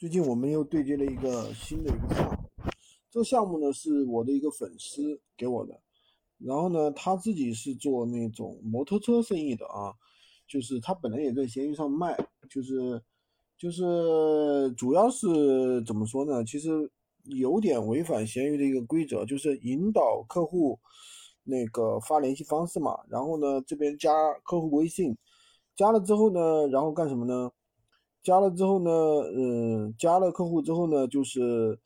最近我们又对接了一个新的一个项目，这个项目呢是我的一个粉丝给我的，然后呢他自己是做那种摩托车生意的啊，就是他本来也在闲鱼上卖，就是就是主要是怎么说呢？其实有点违反闲鱼的一个规则，就是引导客户那个发联系方式嘛，然后呢这边加客户微信，加了之后呢，然后干什么呢？加了之后呢，嗯，加了客户之后呢，就是，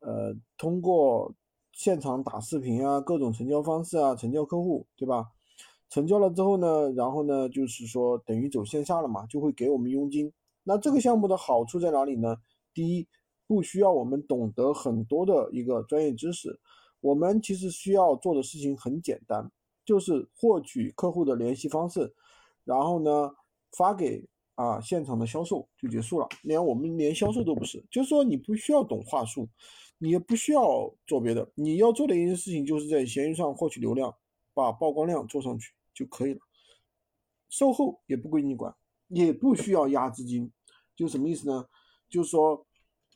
呃，通过现场打视频啊，各种成交方式啊，成交客户，对吧？成交了之后呢，然后呢，就是说等于走线下了嘛，就会给我们佣金。那这个项目的好处在哪里呢？第一，不需要我们懂得很多的一个专业知识，我们其实需要做的事情很简单，就是获取客户的联系方式，然后呢，发给。啊，现场的销售就结束了，连我们连销售都不是，就是说你不需要懂话术，你也不需要做别的，你要做的一件事情就是在闲鱼上获取流量，把曝光量做上去就可以了。售后也不归你管，也不需要压资金，就什么意思呢？就是说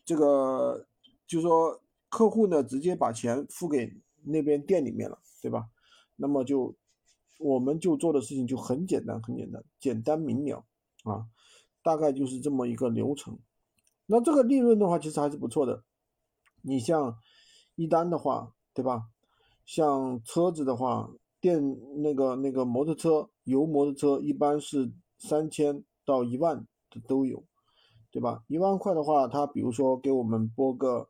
这个，就是说客户呢直接把钱付给那边店里面了，对吧？那么就我们就做的事情就很简单，很简单，简单明了。啊，大概就是这么一个流程。那这个利润的话，其实还是不错的。你像一单的话，对吧？像车子的话，电那个那个摩托车，油摩托车一般是三千到一万的都有，对吧？一万块的话，他比如说给我们拨个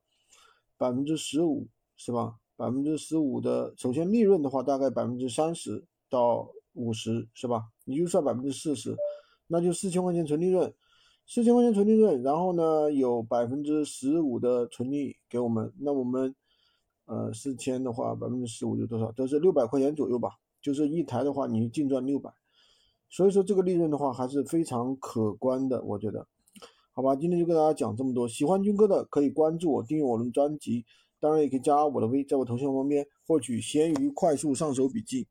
百分之十五，是吧？百分之十五的，首先利润的话，大概百分之三十到五十，是吧？你就算百分之四十。那就四千块钱纯利润，四千块钱纯利润，然后呢有百分之十五的纯利给我们，那我们呃四千的话百分之十五就多少？都是六百块钱左右吧，就是一台的话你净赚六百，所以说这个利润的话还是非常可观的，我觉得，好吧，今天就跟大家讲这么多，喜欢军哥的可以关注我，订阅我的专辑，当然也可以加我的微，在我头像旁边获取闲鱼快速上手笔记。